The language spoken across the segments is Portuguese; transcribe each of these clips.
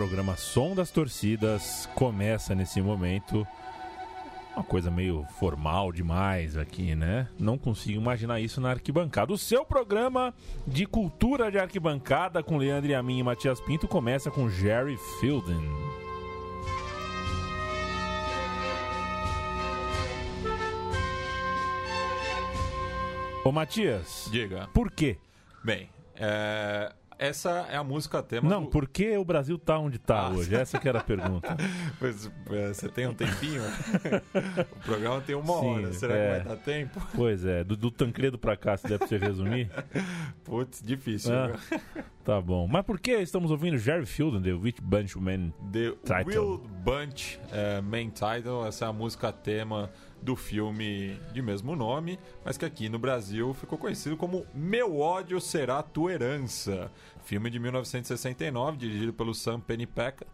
Programa Som das Torcidas começa nesse momento. Uma coisa meio formal demais aqui, né? Não consigo imaginar isso na arquibancada. O seu programa de cultura de arquibancada com Leandro e a mim e Matias Pinto começa com Jerry Fielden. Ô Matias, Diga. por quê? Bem, é, essa é a música tema. Não, do... por que o Brasil tá onde tá Ah. hoje? Essa que era a pergunta. Pois, é, você tem um tempinho? o programa tem uma Sim, hora. Será é. que vai dar tempo? Pois é, do, do Tancredo pra cá, se der pra você resumir. Putz, difícil. Ah. Tá bom. Mas por que estamos ouvindo Jerry Fielden, The Witch Bunch Man? The Title. Wild Bunch é, Main Title. Essa é a música tema do filme de mesmo nome, mas que aqui no Brasil ficou conhecido como Meu Ódio Será Tua Herança. Filme de 1969, dirigido pelo Sam Pennypacker.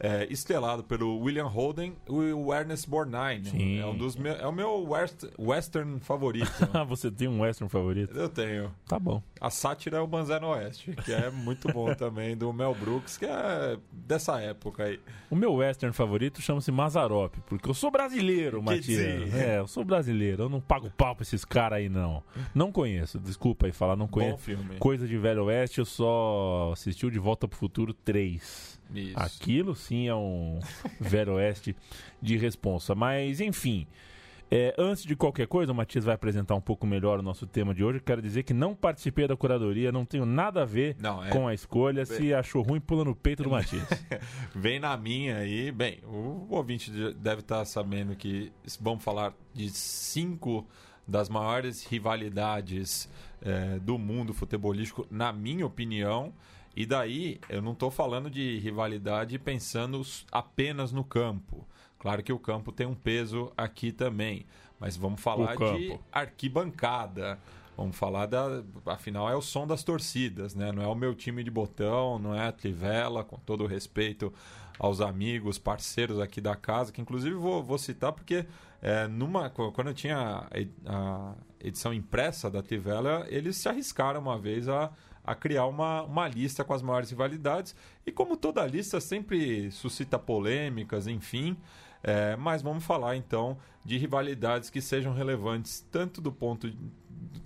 É, estelado pelo William Holden e o Ernest Borgnine. Sim. É, um dos me- é o meu west- western favorito. Ah, você tem um western favorito? Eu tenho. Tá bom. A sátira é o Banzé no Oeste, que é muito bom também, do Mel Brooks, que é dessa época aí. O meu western favorito chama-se Mazarop, porque eu sou brasileiro, Matias. É, eu sou brasileiro. Eu não pago pau pra esses caras aí, não. Não conheço, desculpa aí falar, não Bom conheço. filme. Coisa de Velho Oeste, eu só assisti o De Volta pro Futuro 3. Isso. Aquilo sim é um Velho Oeste de responsa. Mas, enfim. é, antes de qualquer coisa, o Matias vai apresentar um pouco melhor o nosso tema de hoje. Quero dizer que não participei da curadoria, não tenho nada a ver Não, é- com a escolha. Se achou ruim, pula no peito do Matias. Vem na minha aí. Bem, o ouvinte de- deve estar sabendo que vamos falar de cinco das maiores rivalidades eh, do mundo futebolístico, na minha opinião. E daí, eu não estou falando de rivalidade pensando apenas no campo. Claro que o campo tem um peso aqui também. Mas vamos falar de arquibancada. Vamos falar da. Afinal, é o som das torcidas, né? Não é o meu time de botão, não é a Trivela, com todo o respeito aos amigos, parceiros aqui da casa, que inclusive vou, vou citar porque é, numa, qu- quando eu tinha a edição impressa da Trivela, eles se arriscaram uma vez a, a criar uma, uma lista com as maiores rivalidades. E como toda lista sempre suscita polêmicas, enfim. É, mas vamos falar então de rivalidades que sejam relevantes tanto do ponto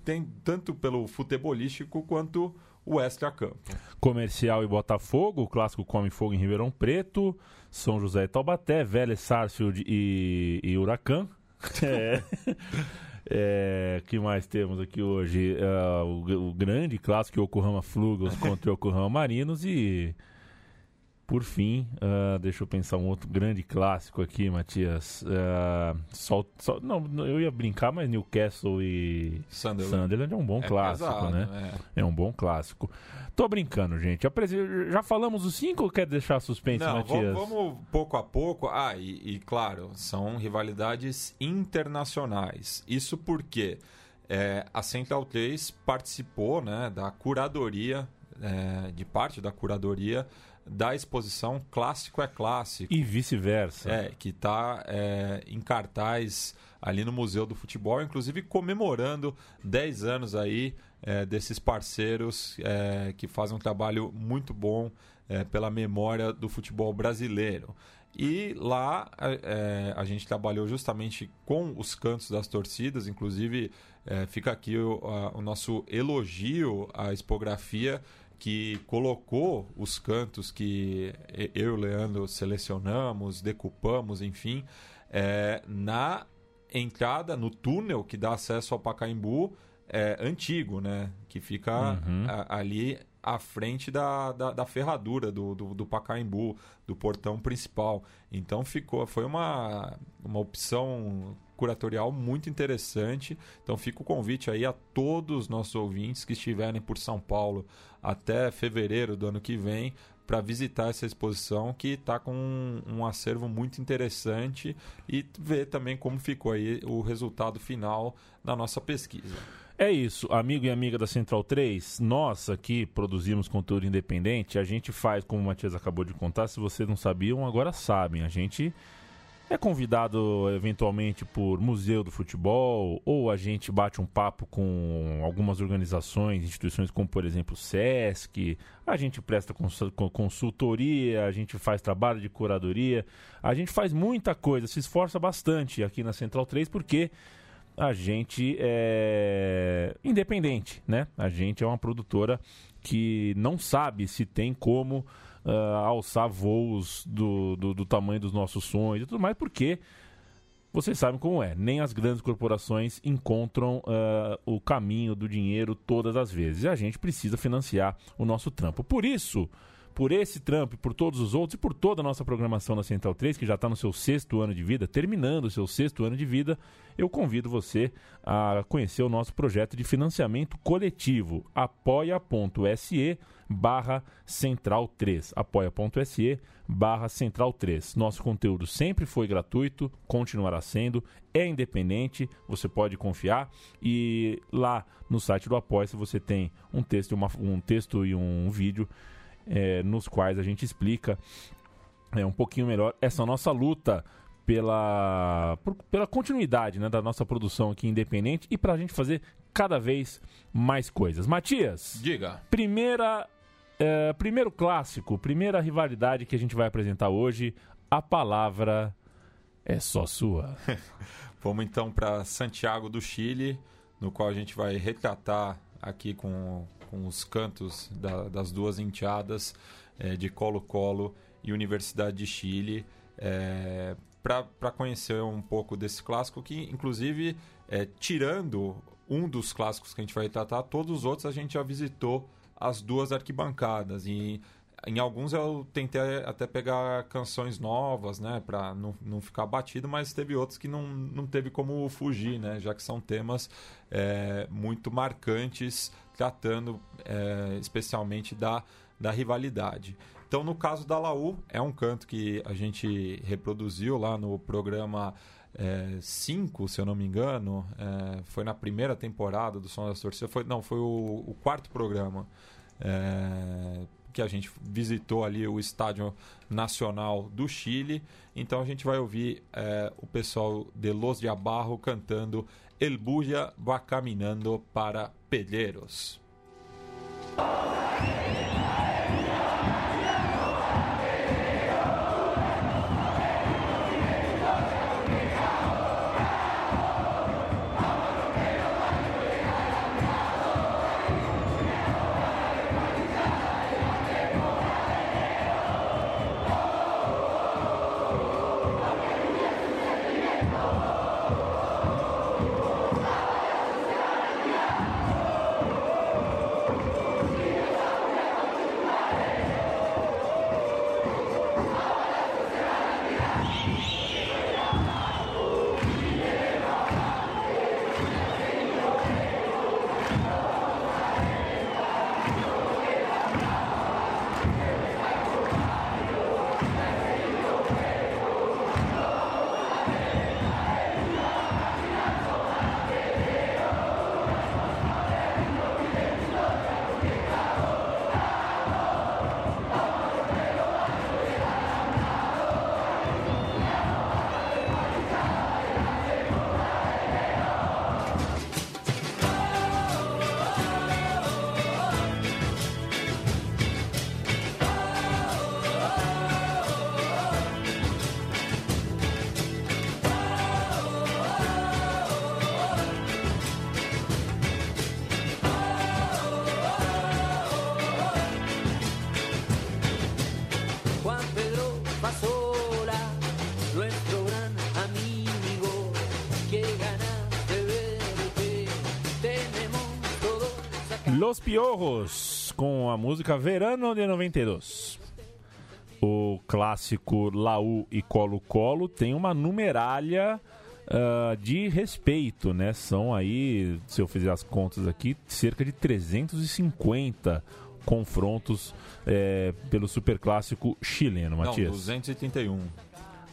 tem tanto pelo futebolístico quanto o extra-campo. Comercial e Botafogo, o clássico Come Fogo em Ribeirão Preto, São José e Taubaté, Vélez, Sarsfield e, e Huracan. É. É, que mais temos aqui hoje? É, o, o grande clássico Yokohama Flugels contra Yokohama Marinos e por fim, ah, deixa eu pensar um outro grande clássico aqui, Matias. Ah, só, só- não, eu ia brincar, mas Newcastle e Sunderland. Sunderland é um bom É clássico, pesado, né? é. É um bom clássico. Tô brincando, gente. Já falamos os cinco ou quer deixar suspense, Não, Matias? vamos, vamos pouco a pouco. Ah, e, e, claro, são rivalidades internacionais. Isso porque é, a Central 3 participou né, da curadoria, é, de parte da curadoria da exposição Clássico é Clássico. E vice-versa. É, que está em cartaz ali no Museu do Futebol, inclusive comemorando 10 anos aí é, desses parceiros é, que fazem um trabalho muito bom é, pela memória do futebol brasileiro. E lá é, a gente trabalhou justamente com os cantos das torcidas, inclusive é, fica aqui o, a- o nosso elogio à expografia que colocou os cantos que eu e o Leandro selecionamos, decupamos, enfim, é, na entrada, no túnel que dá acesso ao Pacaembu é, antigo, né? Que fica Uhum. a- ali à frente da, da, da ferradura do, do, do Pacaembu, do portão principal. Então ficou, foi uma, uma opção curatorial muito interessante. Então fica o convite aí a todos os nossos ouvintes que estiverem por São Paulo até fevereiro do ano que vem para visitar essa exposição que está com um, um acervo muito interessante e ver também como ficou aí o resultado final da nossa pesquisa. É isso, amigo e amiga da Central 3, nós aqui produzimos conteúdo independente, a gente faz, como o Matias acabou de contar, se vocês não sabiam, agora sabem, a gente é convidado eventualmente por Museu do Futebol, ou a gente bate um papo com algumas organizações, instituições como, por exemplo, o SESC, a gente presta consultoria, a gente faz trabalho de curadoria, a gente faz muita coisa, se esforça bastante aqui na Central 3, porque a gente é independente, né? A gente é uma produtora que não sabe se tem como uh, alçar voos do, do, do, tamanho dos nossos sonhos e tudo mais, porque vocês sabem como é. Nem as grandes corporações encontram uh, o caminho do dinheiro todas as vezes. E a gente precisa financiar o nosso trampo. Por isso por esse trampo, por todos os outros e por toda a nossa programação na Central 3, que já está no seu sexto ano de vida, terminando o seu sexto ano de vida, eu convido você a conhecer o nosso projeto de financiamento coletivo, apoia.se barra central 3, apoia.se barra central 3. Nosso conteúdo sempre foi gratuito, continuará sendo, é independente, você pode confiar e lá no site do Apoia-se você tem um texto, uma, um texto e um vídeo é, nos quais a gente explica é, um pouquinho melhor essa nossa luta pela, por, pela continuidade né, da nossa produção aqui independente e para a gente fazer cada vez mais coisas. Matias, diga. Primeira, é, primeiro clássico, primeira rivalidade que a gente vai apresentar hoje. A palavra é só sua. Vamos então para Santiago do Chile, no qual a gente vai retratar aqui com com os cantos da, das duas enteadas é, de Colo-Colo e Universidade de Chile, é, para conhecer um pouco desse clássico, que inclusive, é, tirando um dos clássicos que a gente vai tratar, todos os outros a gente já visitou as duas arquibancadas. E em alguns eu tentei até pegar canções novas, né, para não, não ficar batido, mas teve outros que não, não teve como fugir, né, já que são temas é, muito marcantes, tratando é, especialmente da, da rivalidade. Então, no caso da Laú, é um canto que a gente reproduziu lá no programa 5, é, se eu não me engano, é, foi na primeira temporada do Som das Torcidas, foi, não, foi o, o quarto programa. É, que a gente visitou ali o Estádio Nacional do Chile. Então a gente vai ouvir é, o pessoal de Los de Abarro cantando El Buja va caminando para Pedreiros. Los Piorros, com a música Verano de 92. O clássico Laú e Colo Colo tem uma numeralha uh, de respeito, né? São aí, se eu fizer as contas aqui, cerca de 350 confrontos é, pelo superclássico chileno, Matias. Não, 231.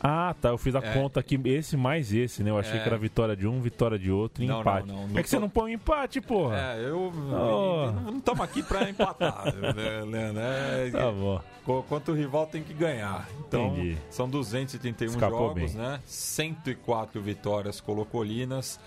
Ah, tá. Eu fiz a É. conta aqui, esse mais esse, né? Eu achei É. que era vitória de um, vitória de outro e Não, não, empate. não, é não que você tô- não põe um empate, porra. É, eu. Oh. Não estamos aqui para empatar, né, Leandro? É, Tá bom. qu- quanto o rival tem que ganhar. Então, Entendi. são 231 Escapou jogos, bem. né? 104 vitórias colocolinas,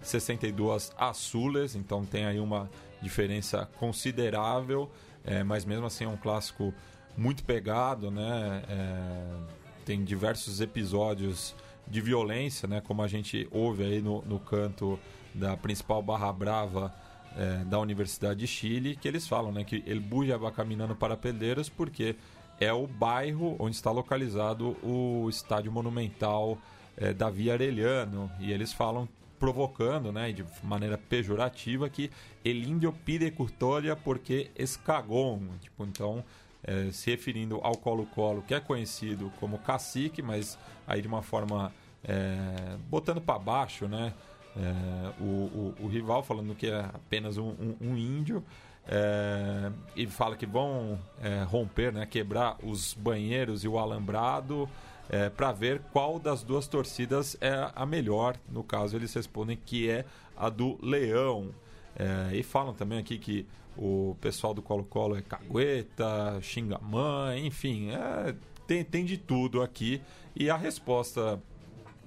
62 azules, então tem aí uma diferença considerável, é, mas mesmo assim é um clássico muito pegado, né? É, tem diversos episódios de violência, né? Como a gente ouve aí no, no canto da principal barra brava é, da Universidade de Chile, que eles falam, né? Que El Buja vai caminhando para Pedreiros porque é o bairro onde está localizado o estádio monumental é, Davi Arellano e eles falam provocando, né, de maneira pejorativa que el indio pide custodia porque es cagón, tipo, então é, se referindo ao Colo-Colo, que é conhecido como cacique, mas aí de uma forma é, botando para baixo, né, é, o, o- o rival falando que é apenas um, um- um índio é, e fala que vão é, romper, né, quebrar os banheiros e o alambrado para ver qual das duas torcidas é a melhor. No caso, eles respondem que é a do Leão. É, e falam também aqui que o pessoal do Colo-Colo é cagueta, xinga mãe, enfim, é, tem, tem de tudo aqui. E a resposta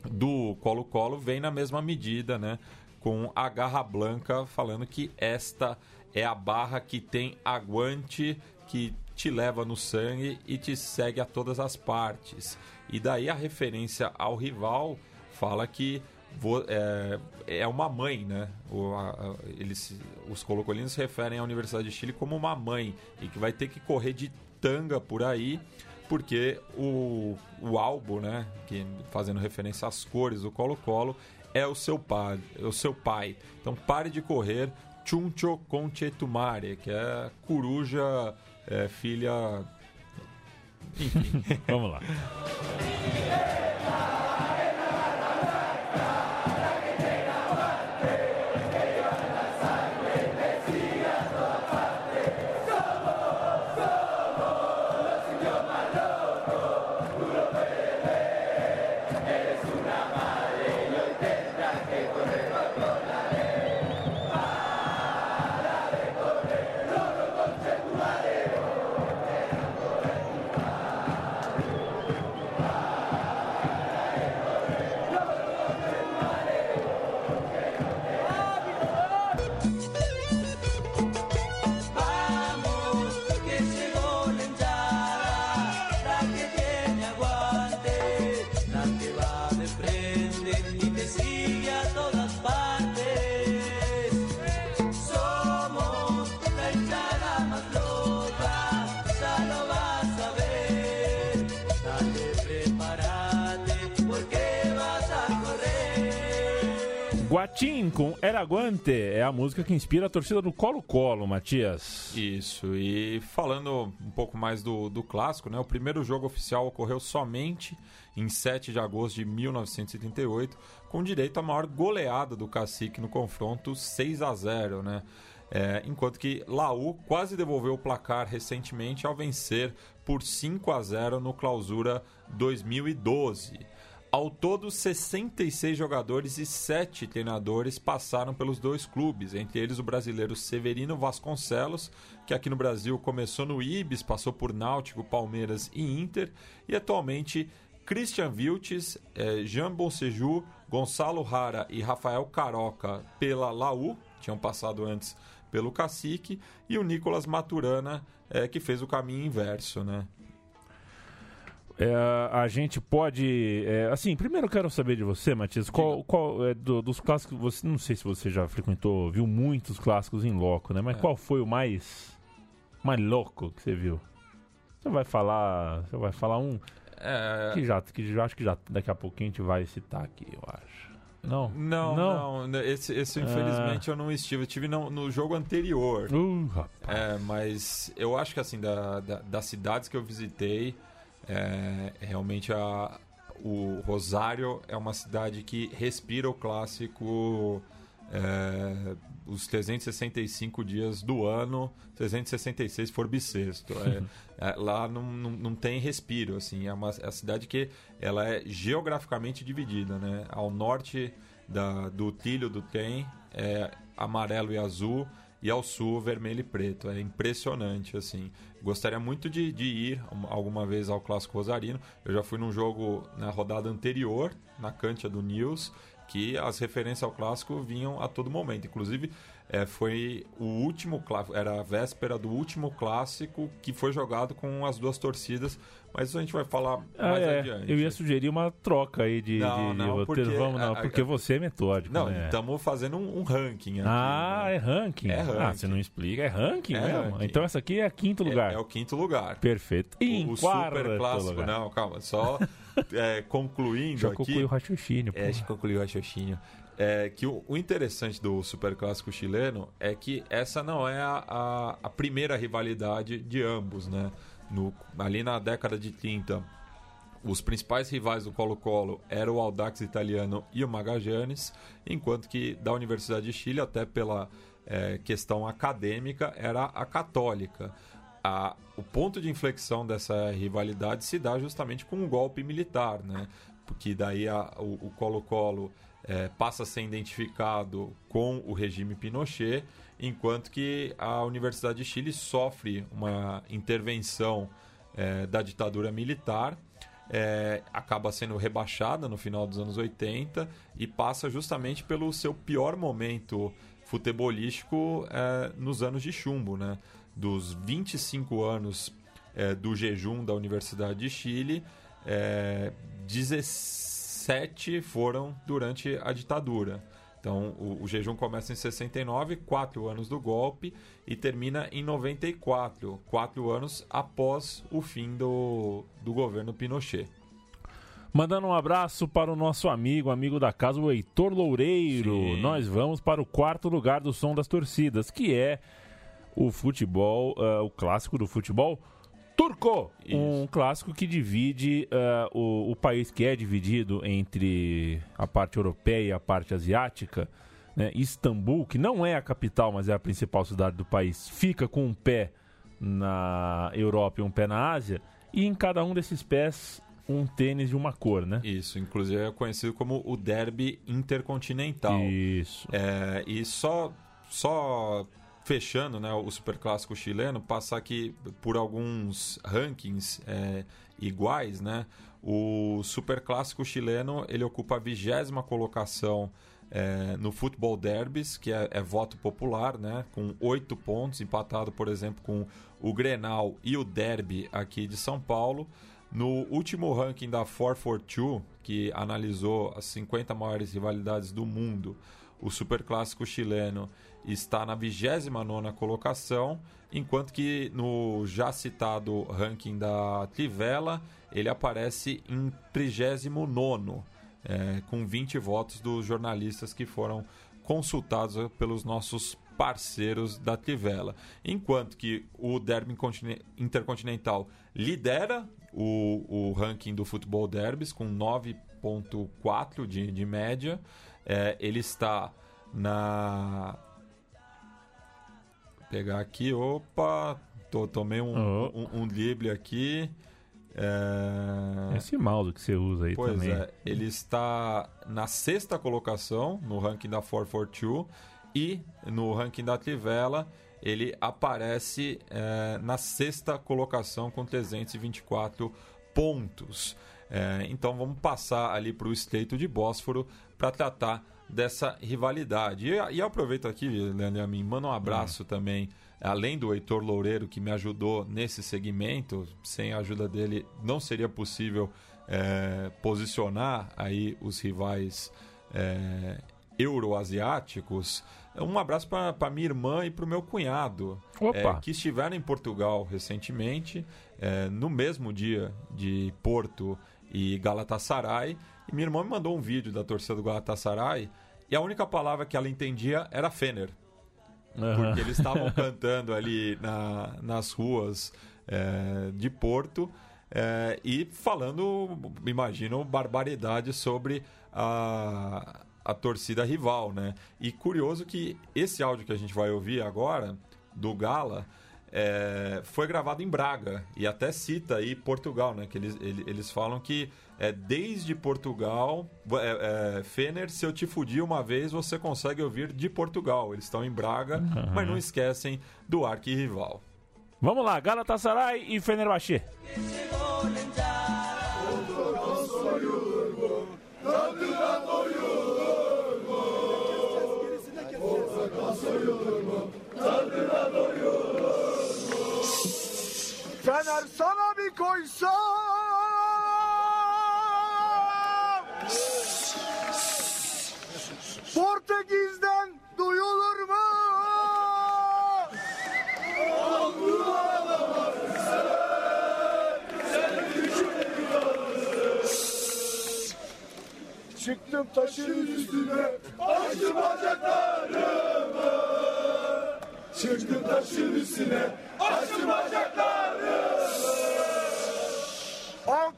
do Colo-Colo vem na mesma medida, né? Com a Garra Blanca falando que esta é a barra que tem aguante, que te leva no sangue e te segue a todas as partes. E daí a referência ao rival fala que é, é uma mãe, né? Eles, os colocolinos se referem à Universidade de Chile como uma mãe e que vai ter que correr de tanga por aí porque o, o álbum, né, que fazendo referência às cores do Colo-Colo, é o seu pai, é o seu pai. Então pare de correr, Chuncho Conchetumare, que é coruja, é, filha. Enfim. Vamos lá. Guatim com Eraguante é a música que inspira a torcida do Colo-Colo, Matias. Isso, e falando um pouco mais do, do clássico, né? O primeiro jogo oficial ocorreu somente em 7 de agosto de 1938, com direito à maior goleada do Cacique no confronto 6 a 0 né? É, enquanto que Laú quase devolveu o placar recentemente ao vencer por 5 a 0 no Clausura 2012. Ao todo, 66 jogadores e 7 treinadores passaram pelos dois clubes, entre eles o brasileiro Severino Vasconcelos, que aqui no Brasil começou no Ibis, passou por Náutico, Palmeiras e Inter, e atualmente Christian Vilches, eh, Jean Bonseju, Gonçalo Rara e Rafael Caroca pela Laú, tinham passado antes pelo Cacique, e o Nicolas Maturana, eh, que fez o caminho inverso, né? É, a gente pode. é, assim, primeiro eu quero saber de você, Matias, qual, qual é, do- dos clássicos. Você, não sei se você já frequentou, viu muitos clássicos em loco, né? Mas É. qual foi o mais. mais louco que você viu? Você vai falar. Você vai falar um. É, Que já, que já acho que já daqui a pouquinho a gente vai citar aqui, eu acho. Não? Não, Não? não. Esse, esse, Ah. infelizmente eu não estive. Eu estive no, no jogo anterior. Uh, rapaz. É, mas eu acho que assim, da, da- das cidades que eu visitei, é, realmente a, o Rosário é uma cidade que respira o clássico é, os 365 dias do ano, 366 se for bissexto. É, é, lá não, não, não, tem respiro, assim. É uma, é uma cidade que ela é geograficamente dividida, né? Ao norte da, do trilho do trem é amarelo e azul e ao sul vermelho e preto. É impressionante, assim. Gostaria muito de, de ir alguma vez ao Clássico Rosarino. Eu já fui num jogo na rodada anterior, na Cantia do News, que as referências ao clássico vinham a todo momento. Inclusive, é, foi o último clássico, era a véspera do último clássico que foi jogado com as duas torcidas, mas isso a gente vai falar ah, mais é. adiante. Eu ia sugerir uma troca aí de, não, de, não, de porque, Vamos, não, a, porque a, você é metódico. Não, né? estamos fazendo um, um, ranking aqui. Ah, né? é ranking. É ranking. Ah, você não explica, é ranking é mesmo. Ranking. Então essa aqui é quinto lugar. É, é o quinto lugar. Perfeito. E o, o super clássico, lugar. não, calma, só é, concluindo Já aqui. concluiu o raciocínio. É, já concluiu o raciocínio. É, que o, o, interessante do Super Clássico chileno é que essa não é a, a, a primeira rivalidade de ambos, né? No, ali na década de 30, os principais rivais do Colo-Colo eram o Audax italiano e o Magallanes, enquanto que da Universidade de Chile, até pela é, questão acadêmica, era a Católica. A, o ponto de inflexão dessa rivalidade se dá justamente com o golpe militar, né? Porque daí a, o Colo-Colo é, passa a ser identificado com o regime Pinochet, enquanto que a Universidade de Chile sofre uma intervenção é, da ditadura militar, é, acaba sendo rebaixada no final dos anos 80 e passa justamente pelo seu pior momento futebolístico é, nos anos de chumbo, né? Dos 25 anos é, do jejum da Universidade de Chile, é, 16 sete foram durante a ditadura. Então, o, o, jejum começa em 69, quatro anos do golpe, e termina em 94, quatro anos após o fim do, do governo Pinochet. Mandando um abraço para o nosso amigo, amigo da casa, o Heitor Loureiro. Sim. Nós vamos para o quarto lugar do som das torcidas, que é o futebol, uh, o clássico do futebol Turco, Isso. um clássico que divide uh, o, o, país que é dividido entre a parte europeia e a parte asiática. Né? Istambul, que não é a capital, mas é a principal cidade do país, fica com um pé na Europa e um pé na Ásia, e em cada um desses pés um tênis de uma cor, né? Isso, inclusive é conhecido como o derby intercontinental. Isso. É, e só, só fechando né, o superclássico chileno, passar aqui por alguns rankings é, iguais, né? O superclássico chileno ele ocupa a vigésima colocação é, no futebol derbys, que é, é, voto popular, né? Com oito pontos, empatado, por exemplo, com o Grenal e o Derby aqui de São Paulo. No último ranking da 442, que analisou as 50 maiores rivalidades do mundo, o superclássico chileno está na 29 colocação, enquanto que no já citado ranking da Trivela, ele aparece em 39, é, com 20 votos dos jornalistas que foram consultados pelos nossos parceiros da Trivela. Enquanto que o Derby Intercontinental lidera o, o ranking do futebol derbys com 9.4 de, de média. É, ele está na pegar aqui, opa, tô, tomei um, Oh. um, um drible aqui. É... Esse mouse que você usa aí Pois também. é, ele está na sexta colocação no ranking da 442 e no ranking da Trivela ele aparece é, na sexta colocação com 324 pontos. É, então vamos passar ali para o Estreito de Bósforo para tratar dessa rivalidade. E, e aproveito aqui, Leandro, me manda um abraço também, além do Heitor Loureiro, que me ajudou nesse segmento. Sem a ajuda dele, não seria possível é, posicionar aí os rivais é, euroasiáticos. Um abraço para minha irmã e para o meu cunhado, é, que estiveram em Portugal recentemente, é, no mesmo dia de Porto e Galatasaray. E minha irmã me mandou um vídeo da torcida do Galatasaray e a única palavra que ela entendia era Fener. Aham. Porque eles estavam cantando ali na, nas ruas é, de Porto é, e falando, imagino, barbaridade sobre a, a torcida rival, né? E curioso que esse áudio que a gente vai ouvir agora, do Gala, é, foi gravado em Braga e até cita aí Portugal, né? Que eles, ele- eles falam que é, desde Portugal, é, é, Fener, se eu te fudir uma vez, você consegue ouvir de Portugal. Eles estão em Braga, mas não esquecem do arquirrival. Vamos lá, Galatasaray e Fenerbahçe. Fener sana bir koysa. Portekiz'den duyulur mu? Çıktım taşın üstüne. Açtım bacaklarımı. Çıktım taşın üstüne. Açtım bacaklarımı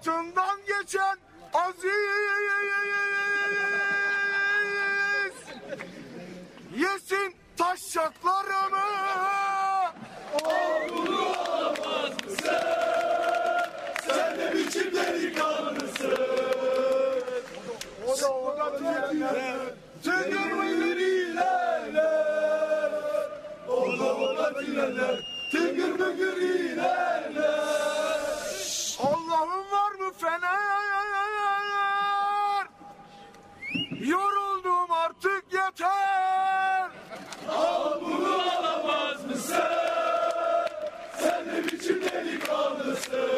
Altından geçen aziz Yesin taşacaklarımı Sen de biçim delikanlısın O o da diyenler Tüngür ilerler O da o da diyenler ilerler Allah'ım var mı fener? Yoruldum artık yeter. Al bunu alamaz mısın? Sen de biçim delikanlısın.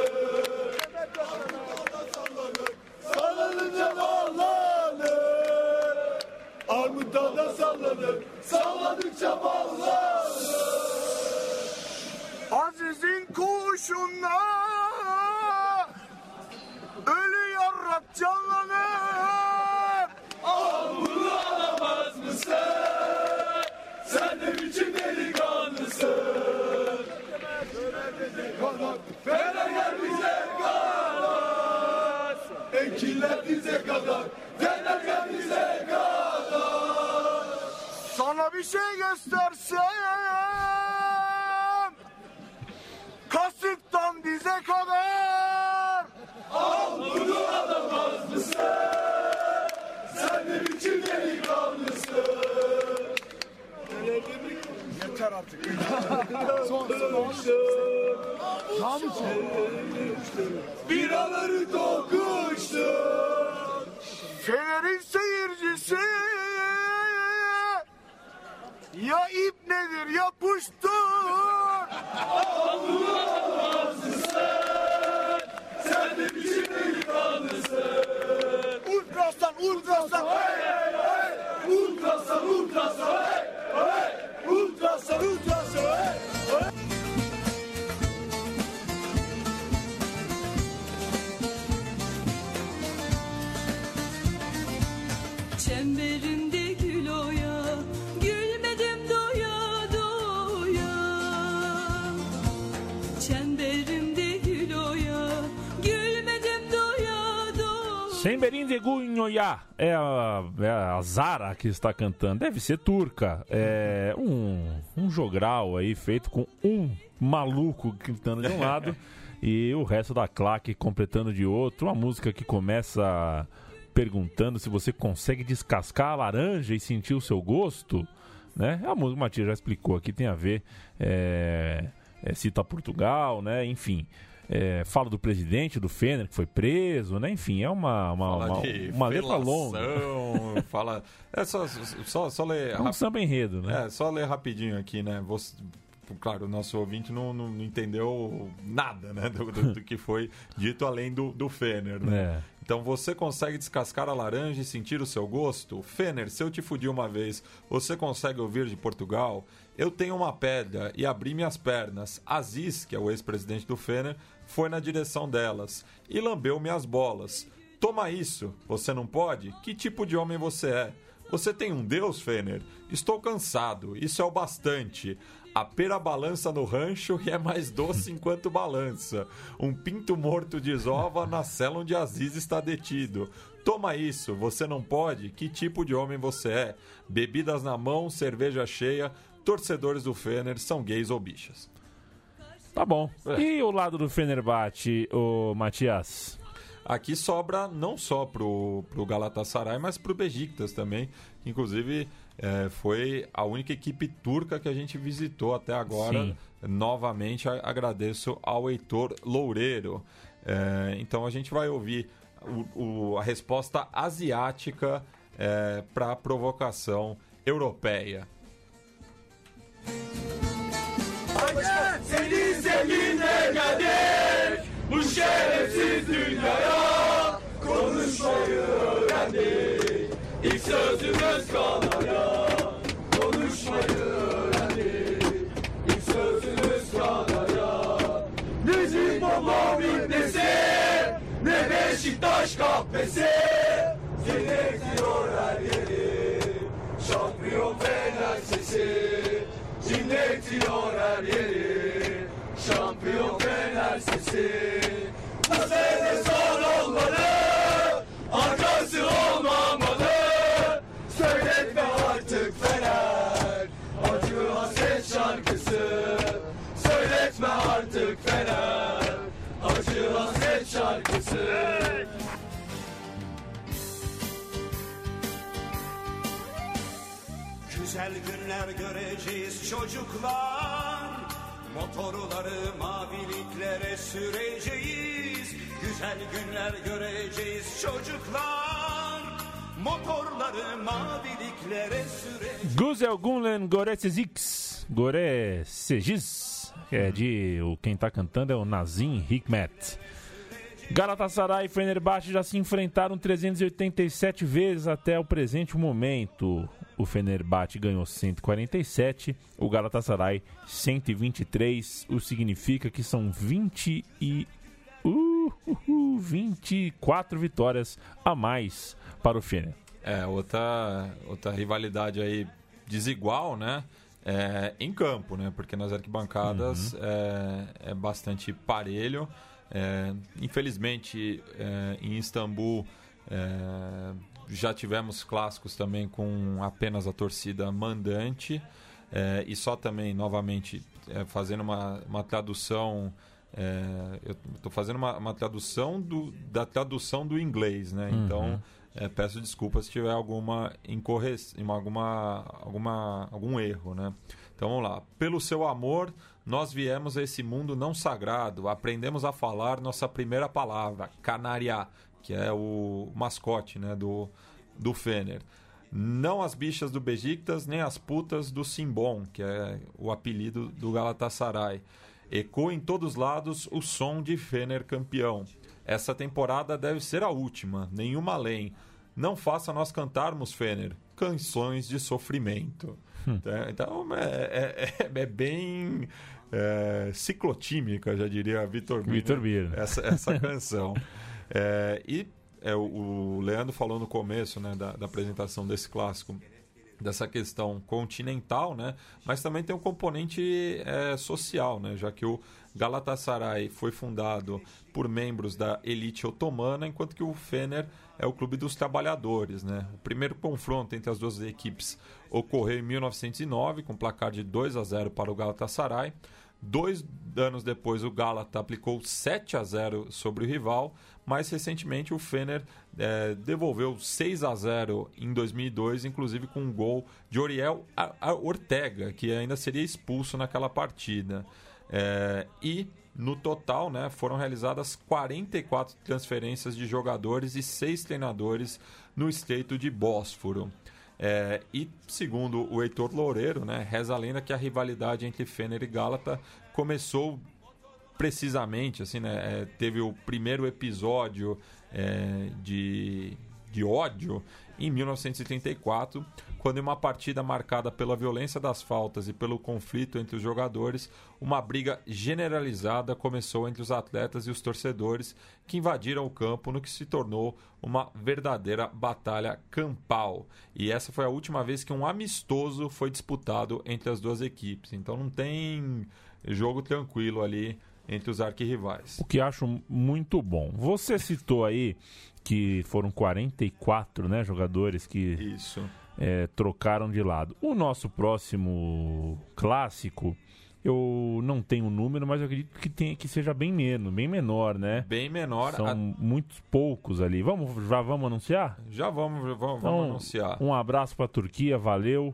Sallanınca ballanır. Armuttan da sallanır. Salladıkça ballanır. Aziz'in kuşunda ölü yarrak canlanır. Fener gel bize kadar. Ekinler bize kadar. Fener gel bize kadar. Sana bir şey göstersem Kasıktan dize kadar Al bunu alamaz mısın? Sen de biçim delikanlısın Yeter artık. son son. Namusun. Biraları dokuştu. Fener'in seyircisi ya ip nedir ya puştur. Sen de biçim delikanlısın. Ultrasan, ultrasan, hey, hey, hey. Ultrasan, ultrasan, hey, hey. Ultrasan, ultrasan, doya. Semberim de Gunhoya é a, é a Zara que está cantando. Deve ser turca. É um, um jogral aí feito com um maluco cantando de um lado e o resto da claque completando de outro. Uma música que começa perguntando se você consegue descascar a laranja e sentir o seu gosto. Né? A música, o Matias já explicou aqui, tem a ver. É, é, cita Portugal, né? Enfim. É, fala do presidente do Fener que foi preso, né? Enfim, é uma, uma, Fala uma, uma letra longa. fala. É só, só, só ler. É um rap- samba enredo, né? É, só ler rapidinho aqui, né? Você, claro, o nosso ouvinte não, não entendeu nada, né? Do, do- do que foi dito além do, do Fener, né? É. Então você consegue descascar a laranja e sentir o seu gosto? Fener, se eu te fudi uma vez, você consegue ouvir de Portugal? Eu tenho uma pedra e abri minhas pernas. Aziz, que é o ex-presidente do Fener, foi na direção delas e lambeu minhas bolas. Toma isso, você não pode? Que tipo de homem você é? Você tem um Deus, Fener? Estou cansado, isso é o bastante. A pera balança no rancho e é mais doce enquanto balança. Um pinto morto desova na cela onde Aziz está detido. Toma isso, você não pode? Que tipo de homem você é? Bebidas na mão, cerveja cheia, torcedores do Fener são gays ou bichas. Tá bom. É. E o lado do Fenerbahçe, o Matias? Aqui sobra não só pro, pro Galatasaray, mas pro Besiktas também. que Inclusive, é, foi a única equipe turca que a gente visitou até agora. Sim. Novamente, agradeço ao Heitor Loureiro. É, então, a gente vai ouvir o- o- a resposta asiática para a provocação europeia. Seni seninle geldik. Bu şerefsiz dünyaya Konuşmayı öğrendik. İlk sözümüz kanaya Konuşmayı öğrendik. İlk sözümüz kanaya Ne Zimbabwe fitnesi Ne Beşiktaş kahvesi. Seni ekliyor her yeri. Şampiyon Fener sesi Dinletiyor her yeri. Şampiyon Fener sesi. Bu sene son olmalı. Arkası olmamalı. Söyletme artık Fener. Acı hasret şarkısı. Söyletme artık Fener. Acı hasret şarkısı Güzel günler göreceğiz çocuklar Motorları maviliklere süreceğiz Güzel günler göreceğiz çocuklar Motorları maviliklere süreceğiz Gunlen Goretzix. Goretzix. Que é de. O, quem tá cantando é o Nazim Hikmet. Galatasaray e Fenerbahçe já se enfrentaram 387 vezes até o presente momento. O Fenerbahçe ganhou 147, o Galatasaray 123, o significa que são 20 e uh, uh, uh, 24 vitórias a mais para o Fener. É, outra, outra rivalidade aí desigual, né? É, em campo, né? Porque nas arquibancadas é, é bastante parelho. É, infelizmente, é, em Istambul é, já tivemos clássicos também com apenas a torcida mandante. É, e só também, novamente, é, fazendo uma, uma tradução. é, eu estou fazendo uma, uma tradução do, da tradução do inglês, né? Então, é, peço desculpas se tiver alguma incorreção, alguma, alguma, algum erro, né? Então vamos lá. Pelo seu amor, nós viemos a esse mundo não sagrado, aprendemos a falar nossa primeira palavra, canaria, que é o mascote né, do, do Fener. Não as bichas do Besiktas, nem as putas do Simbom, que é o apelido do Galatasaray. Ecoa em todos os lados o som de Fener campeão. Essa temporada deve ser a última, nenhuma além. Não faça nós cantarmos, Fener, canções de sofrimento. É, Então é, é- é- é bem é, ciclotímica, já diria Vitor Vitor Miller. essa, essa canção. É, e é, o, Leandro falou no começo né, da, da apresentação desse clássico dessa questão continental, né? Mas também tem um componente é, social, né? Já que o Galatasaray foi fundado por membros da elite otomana, enquanto que o Fener é o clube dos trabalhadores, né? O primeiro confronto entre as duas equipes ocorreu em 1909, com placar de 2 a 0 para o Galatasaray. Dois anos depois, o Galata aplicou 7 a 0 sobre o rival. Mais recentemente, o Fener eh, devolveu 6 a 0 em 2002, inclusive com um gol de Oriel Ortega, que ainda seria expulso naquela partida. Eh, e no total, né, foram realizadas 44 transferências de jogadores e 6 treinadores no estreito de Bósforo. É, e segundo o Heitor Loureiro, né, reza a lenda que a rivalidade entre Fener e Gálata começou precisamente, assim, né, é, teve o primeiro episódio é, de, de ódio em 1934, quando em uma partida marcada pela violência das faltas e pelo conflito entre os jogadores, uma briga generalizada começou entre os atletas e os torcedores que invadiram o campo no que se tornou uma verdadeira batalha campal. E essa foi a última vez que um amistoso foi disputado entre as duas equipes. Então não tem jogo tranquilo ali entre os arquirrivais. O que acho muito bom. Você citou aí que foram 44 né, jogadores que Isso. É, trocaram de lado. O nosso próximo clássico, eu não tenho o número, mas eu acredito que, tem, que seja bem menos, bem menor, né? Bem menor. São a- muitos poucos ali. Vamos, já vamos anunciar? Já vamos, já vamos, Então, vamos anunciar. Um abraço para a Turquia, valeu.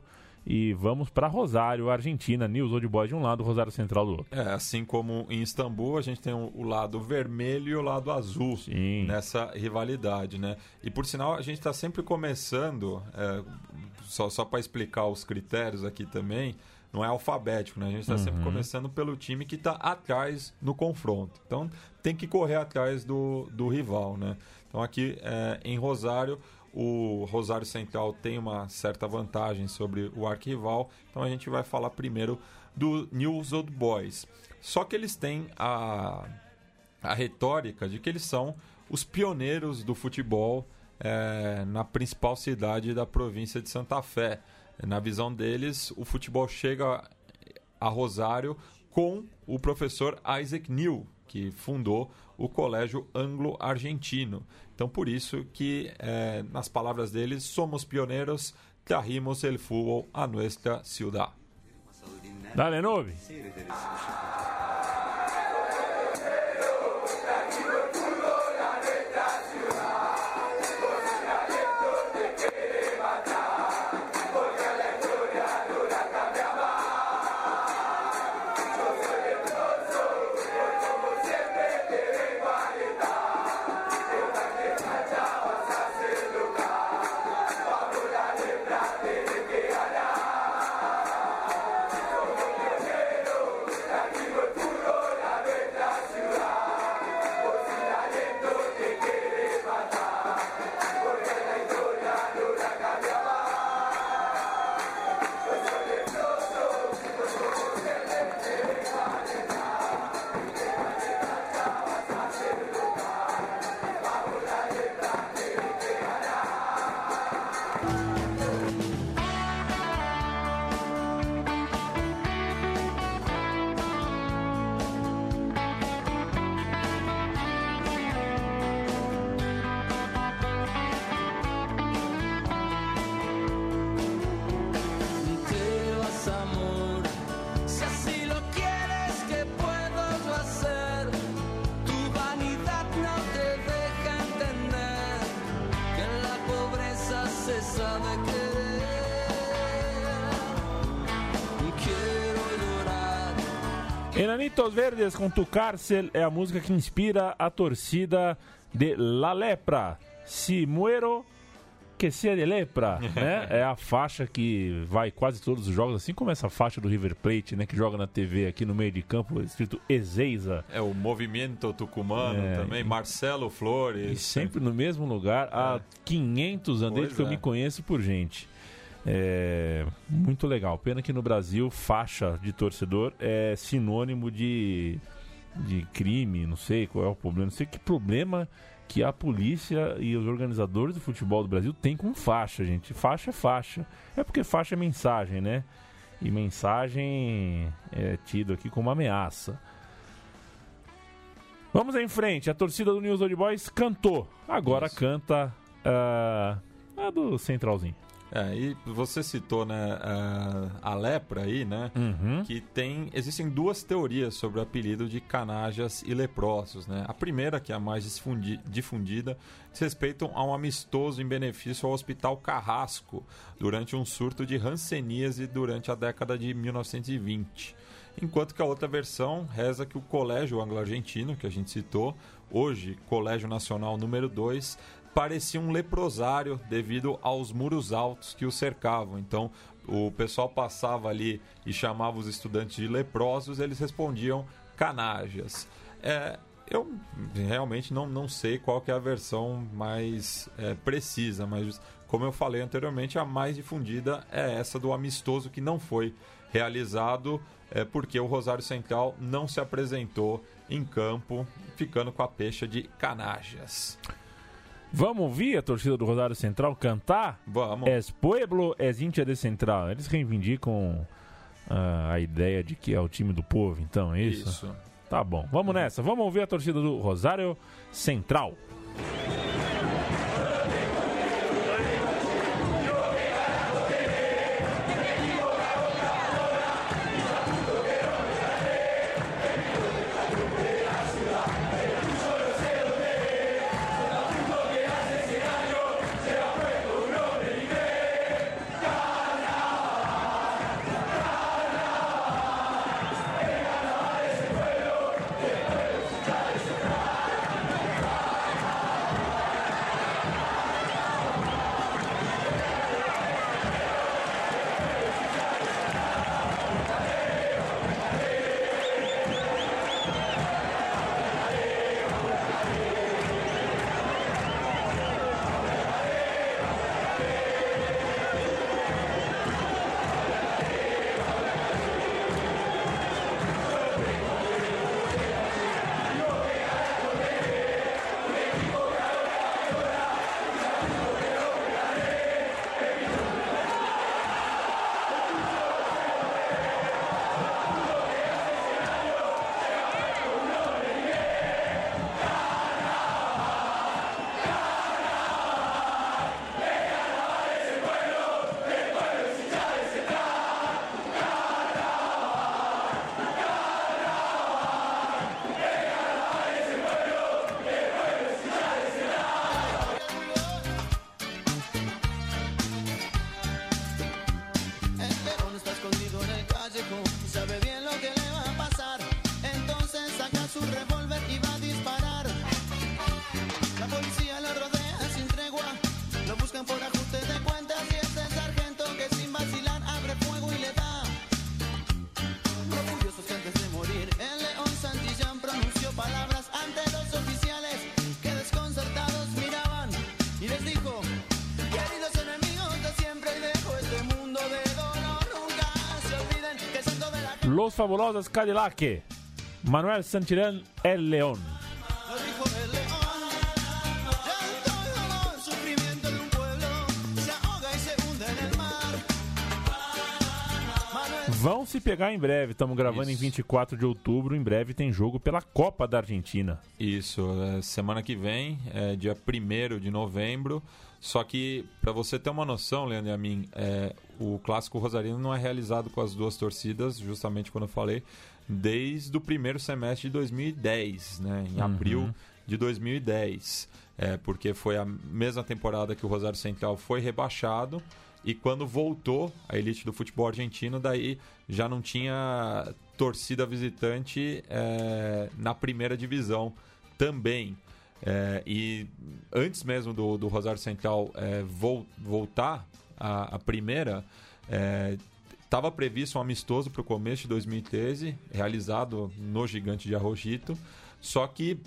E vamos para Rosário, Argentina, News Old Boys de um lado, Rosário Central do outro. É, assim como em Istambul, a gente tem o, lado vermelho e o lado azul Sim. nessa rivalidade, né? E por sinal, a gente está sempre começando, é, só, só para explicar os critérios aqui também, não é alfabético, né? A gente está sempre começando pelo time que está atrás no confronto. Então tem que correr atrás do, do rival, né? Então aqui é, em Rosário, o Rosário Central tem uma certa vantagem sobre o arquirrival, então a gente vai falar primeiro do News Old Boys. Só que eles têm a, a retórica de que eles são os pioneiros do futebol eh, na principal cidade da província de Santa Fé. Na visão deles, o futebol chega a Rosário com o professor Isaac New, que fundou o Colégio Anglo-Argentino. Então, por isso que, eh, nas palavras deles, somos pioneiros, trajimos el fútbol a nuestra ciudad. Dale, Nove. Enanitos Verdes com Tu Cárcel é a música que inspira a torcida de La Lepra. Si muero, que sea de lepra, né? É a faixa que vai quase todos os jogos, assim como essa faixa do River Plate, né? Que joga na TV aqui no meio de campo, escrito Ezeiza. É o Movimento Tucumano É, também, e- Marcelo Flores. E sempre no mesmo lugar há 500 anos, desde que eu é. me conheço por gente. É muito legal. Pena que no Brasil, faixa de torcedor é sinônimo de, de crime, não sei qual é o problema, não sei que problema que a polícia e os organizadores do futebol do Brasil têm com faixa, gente. Faixa é faixa. É porque faixa é mensagem, né? E mensagem é tido aqui como ameaça. Vamos em frente. A torcida do News Old Boys cantou. Agora Isso. canta ah, a do Centralzinho. É, e você citou, né, a- a lepra aí, né? Uhum. Que tem. Existem duas teorias sobre o apelido de canajas e leprosos, né? A primeira, que é a mais difundi- difundida, diz respeito a um amistoso em benefício ao Hospital Carrasco durante um surto de hanseníase durante a década de 1920. Enquanto que a outra versão reza que o Colégio Anglo-Argentino, que a gente citou, hoje Colégio Nacional número 2, parecia um leprosário devido aos muros altos que o cercavam. Então, o pessoal passava ali e chamava os estudantes de leprosos, eles respondiam canajas. É, eu realmente não, não sei qual que é a versão mais é, precisa, mas como eu falei anteriormente, a mais difundida é essa do amistoso que não foi realizado é, porque o Rosário Central não se apresentou em campo, ficando com a pecha de canajas. Vamos ouvir a torcida do Rosário Central cantar? Vamos. Es pueblo, es hincha de Central. Eles reivindicam ah, a ideia de que é o time do povo, então, é isso? Isso. Tá bom, vamos nessa. Vamos ouvir a torcida do Rosário Central. El Los fabulosos Cadillac. Manuel Santirán, el León. Vão se pegar em breve. Estamos gravando Isso. em 24 de outubro. Em breve tem jogo pela Copa da Argentina. Isso, é, semana que vem, é, dia 1 de novembro. Só que, para você ter uma noção, Leandro e a mim, é, o Clássico Rosarino não é realizado com as duas torcidas, justamente quando eu falei, desde o primeiro semestre de 2010, né, em abril de 2010. É, porque foi a mesma temporada que o Rosário Central foi rebaixado e quando voltou a elite do futebol argentino, daí já não tinha torcida visitante é, na primeira divisão também. É, e antes mesmo do, do Rosário Central é, vol- voltar à, à primeira, estava previsto um amistoso para o começo de 2013, realizado no Gigante de Arrojito, só que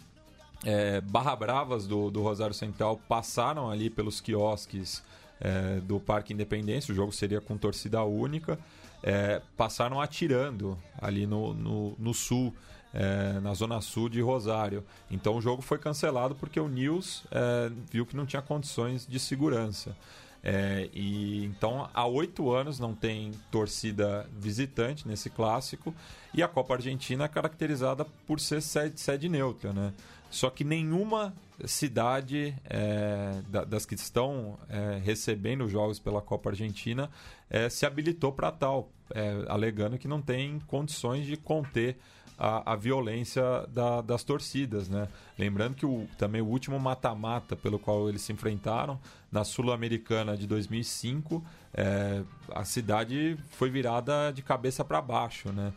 é, Barra Bravas do, do Rosário Central passaram ali pelos quiosques é, do Parque Independência, o jogo seria com torcida única, é, passaram atirando ali no, no, no sul, é, na zona sul de Rosário. Então o jogo foi cancelado porque o Nils é, viu que não tinha condições de segurança. É, e então há oito anos não tem torcida visitante nesse clássico e a Copa Argentina é caracterizada por ser sede, sede neutra, né? Só que nenhuma cidade é, da- das que estão é, recebendo jogos pela Copa Argentina é, se habilitou para tal, é, alegando que não tem condições de conter a, a violência da- das torcidas, né? Lembrando que o, também o último mata-mata pelo qual eles se enfrentaram na Sul-Americana de 2005, é, a cidade foi virada de cabeça para baixo, né?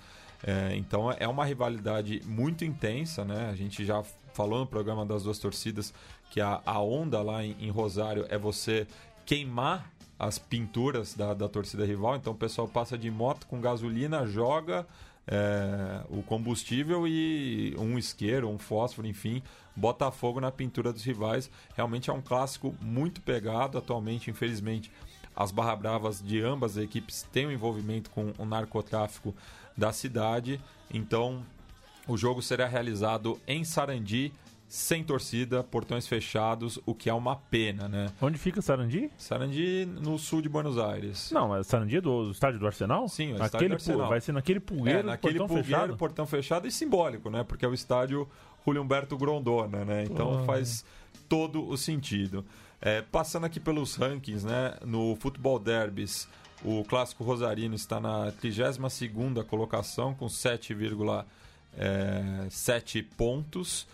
É, então é uma rivalidade muito intensa, né? A gente já falou no programa das duas torcidas que a, a onda lá em, em Rosário é você queimar as pinturas da, da torcida rival. Então o pessoal passa de moto com gasolina, joga é, o combustível e um isqueiro, um fósforo, enfim, bota fogo na pintura dos rivais. Realmente é um clássico muito pegado atualmente, infelizmente. As Barra Bravas de ambas as equipes têm um envolvimento com o narcotráfico da cidade. Então, o jogo será realizado em Sarandi, sem torcida, portões fechados, o que é uma pena, né? Onde fica Sarandi? Sarandi, no sul de Buenos Aires. Não, mas Sarandi é do estádio do Arsenal? Sim, o Aquele estádio do Arsenal. Vai ser naquele pulgueiro, É, naquele portão pulgueiro, fechado? portão fechado e simbólico, né? Porque é o estádio Julio Humberto Grondona, né? Então faz todo o sentido. É, passando aqui pelos rankings, né? No Futebol Derbys, o Clássico Rosarino está na 32ª colocação com 7,7 pontos.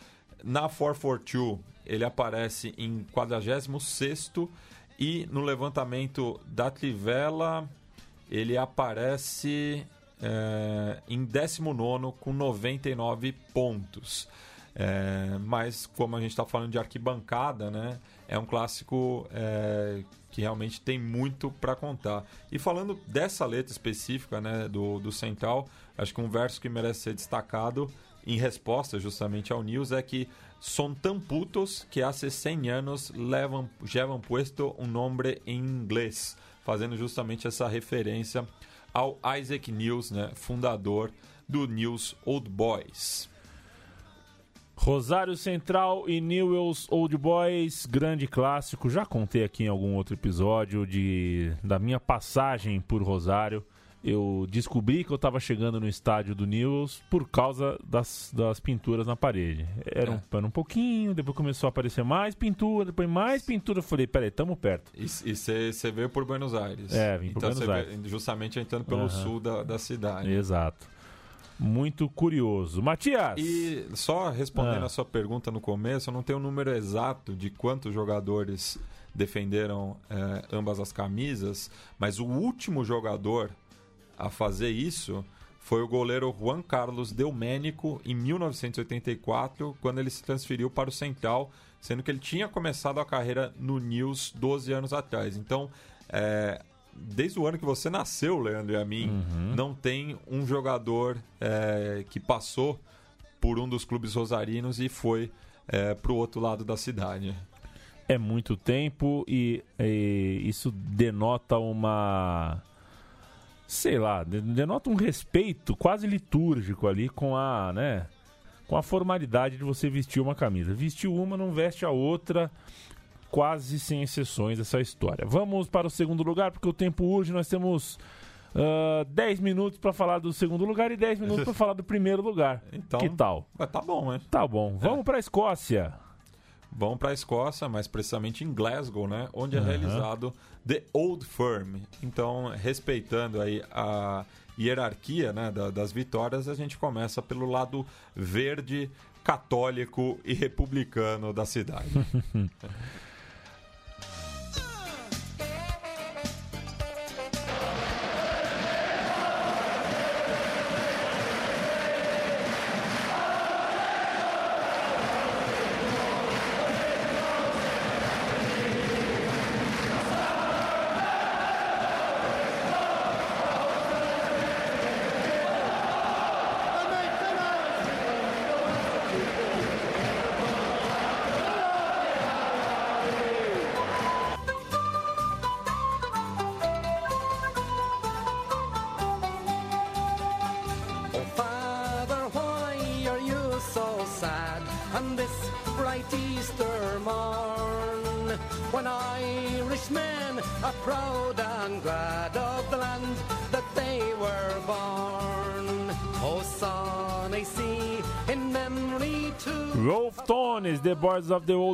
Na 442, ele aparece em 46º e no levantamento da Trivela ele aparece é, em 19 com 99 pontos. É, mas como a gente está falando de arquibancada, né, é um clássico é, que realmente tem muito para contar. E falando dessa letra específica né, do, do Central, acho que um verso que merece ser destacado em resposta justamente ao News é que son tan putos que hace 100 anos levam, llevan puesto um nome em inglês, fazendo justamente essa referência ao Isaac News, né, fundador do News Old Boys. Rosário Central e Newells Old Boys, grande clássico. Já contei aqui em algum outro episódio de, da minha passagem por Rosário. Eu descobri que eu estava chegando no estádio do Newells por causa das, das pinturas na parede. Era, um, era um pouquinho, depois começou a aparecer mais pintura, depois mais pintura. Eu falei, peraí, tamo perto. E você veio por Buenos Aires. É, vim por então Buenos cê Aires. veio justamente entrando pelo Aham. sul da, da cidade. Exato. Muito curioso. Matias! E só respondendo Ah. a sua pergunta no começo, eu não tenho o número exato de quantos jogadores defenderam eh, ambas as camisas, mas o último jogador a fazer isso foi o goleiro Juan Carlos Delménico em 1984, quando ele se transferiu para o Central, sendo que ele tinha começado a carreira no News 12 anos atrás. Então, eh, desde o ano que você nasceu, Leandro e a mim, Uhum. não tem um jogador eh, que passou por um dos clubes rosarinos e foi para o outro lado da cidade. é muito tempo e, e isso denota uma sei lá, de- denota um respeito quase litúrgico ali com a, né, com a formalidade de você vestir uma camisa. Vestiu uma, não veste a outra, quase sem exceções essa história. Vamos para o segundo lugar porque o tempo urge, nós temos ah, 10 minutos para falar do segundo lugar e 10 minutos para falar do primeiro lugar. Então- que tal? Mas tá bom, né? Tá bom. Vamos para a Escócia. Vão para a Escócia, mais precisamente em Glasgow, né? Onde é realizado The Old Firm. Então, respeitando aí a hierarquia né, da- das vitórias, a gente começa pelo lado verde, católico e republicano da cidade.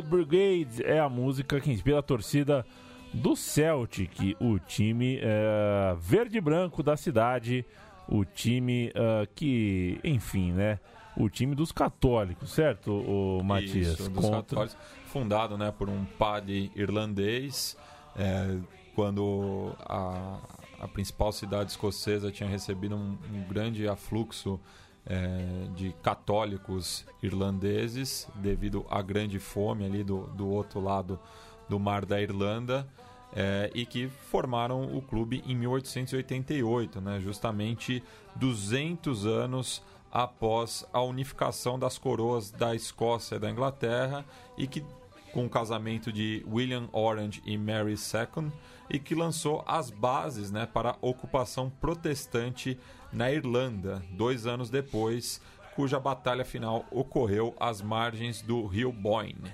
Brigade, é a música que inspira a torcida do Celtic, o time eh, verde e branco da cidade, o time eh, que, enfim, né? O time dos católicos, certo, o Matias? Isso, dos católicos, fundado né, por um padre irlandês, é, quando a, a principal cidade escocesa tinha recebido um, um grande afluxo é, de católicos irlandeses devido à grande fome ali do, do outro lado do mar da Irlanda. é, e que formaram o clube em 1888, né, justamente 200 anos após a unificação das coroas da Escócia e da Inglaterra e que com o casamento de William Orange e Mary II e que lançou as bases né, para a ocupação protestante na Irlanda dois anos depois cuja batalha final ocorreu às margens do rio Boyne.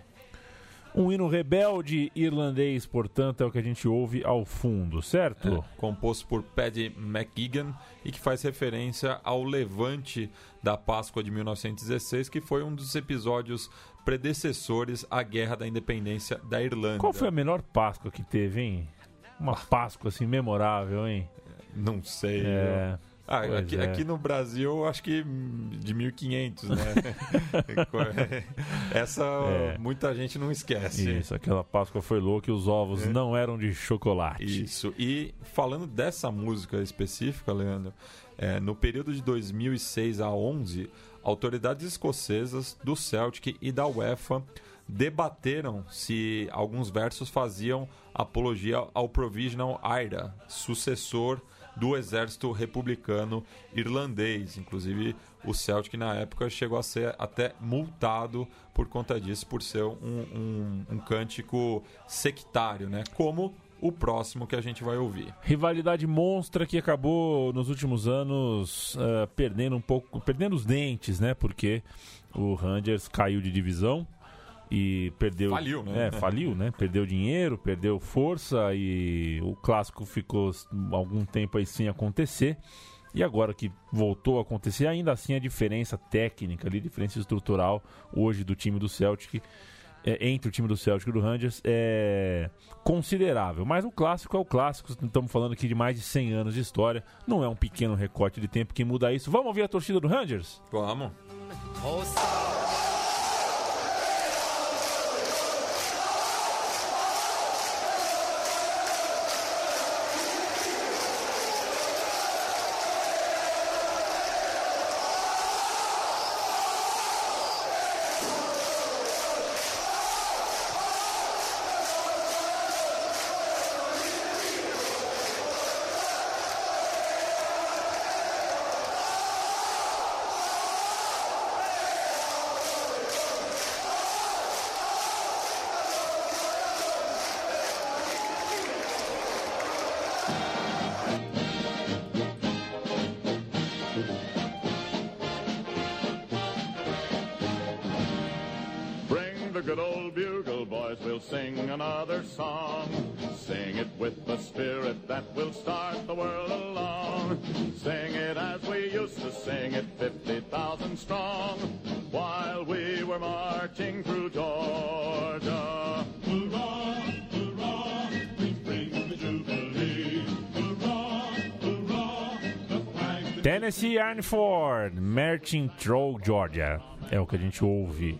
Um hino rebelde irlandês, portanto, é o que a gente ouve ao fundo, certo? composto por Paddy McGuigan e que faz referência ao levante da Páscoa de 1916, que foi um dos episódios predecessores à Guerra da Independência da Irlanda. Qual foi a melhor Páscoa que teve, hein? Uma Páscoa assim memorável, hein? Não sei. É. Ah, aqui, é. aqui no Brasil, acho que de 1500, né? Essa É. muita gente não esquece. Isso, aquela Páscoa foi louca e os ovos não eram de chocolate. Isso. E falando dessa música específica, Leandro, é, no período de 2006 a 11, autoridades escocesas do Celtic e da UEFA debateram se alguns versos faziam apologia ao Provisional IRA, sucessor do exército republicano irlandês. Inclusive, o Celtic na época chegou a ser até multado por conta disso, por ser um, um, um cântico sectário, né? Como o próximo que a gente vai ouvir. Rivalidade monstra que acabou nos últimos anos eh, perdendo um pouco, perdendo os dentes, né? Porque o Rangers caiu de divisão e perdeu. Faliu, né? É, faliu, né? Perdeu dinheiro, perdeu força e o clássico ficou algum tempo aí sem acontecer. E agora que voltou a acontecer, ainda assim a diferença técnica ali, diferença estrutural hoje do time do Celtic é, entre o time do Celtic e do Rangers é considerável. Mas o clássico é o clássico. Estamos falando aqui de mais de 100 anos de história. Não é um pequeno recorte de tempo que muda isso. Vamos ouvir a torcida do Rangers? Vamos. Sing another song. Sing it with the spirit that will start the world along. Sing it as we used to sing it, 50,000 strong, while we were marching through Georgia. Hurrah, hurrah, we bring the jubilee. Hurrah, hurrah, the flag Tennessee Iron Ford, Marching Through Georgia. É o que a gente ouve.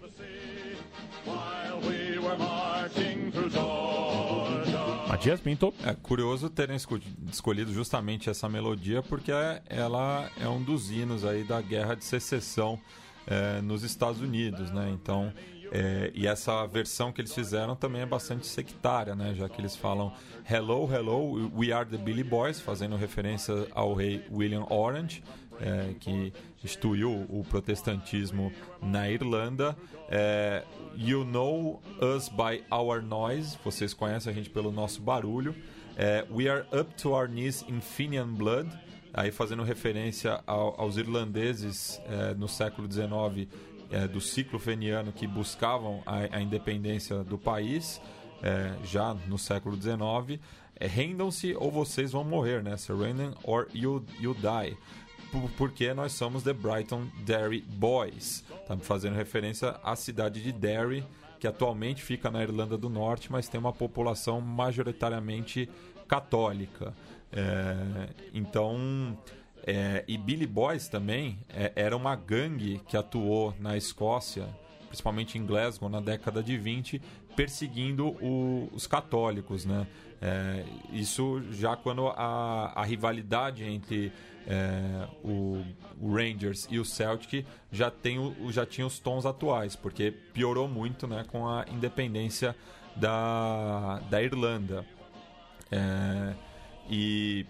Pinto. É curioso terem esco- escolhido justamente essa melodia porque é- ela é um dos hinos aí da Guerra de Secessão é, nos Estados Unidos, né? Então, é, e essa versão que eles fizeram também é bastante sectária, né? Já que eles falam Hello, hello, we are the Billy Boys, fazendo referência ao rei William Orange, é, que instituiu o protestantismo na Irlanda. É, you know us by our noise, vocês conhecem a gente pelo nosso barulho. É, we are up to our knees in Fenian blood, aí fazendo referência ao- aos irlandeses é, no século XIX é, do ciclo feniano que buscavam a, a independência do país, é, já no século XIX. Rendam-se ou vocês vão morrer, né? Surrender or you, you die porque nós somos The Brighton Derry Boys. Estamos fazendo referência à cidade de Derry, que atualmente fica na Irlanda do Norte, mas tem uma população majoritariamente católica. É, então, é, e Billy Boys também é, era uma gangue que atuou na Escócia, principalmente em Glasgow, na década de 20, perseguindo o- os católicos, né? É, isso já quando a, a rivalidade entre é, o, o Rangers e o Celtic já, tem o, já tinha os tons atuais, porque piorou muito né, com a independência da, da Irlanda. É, e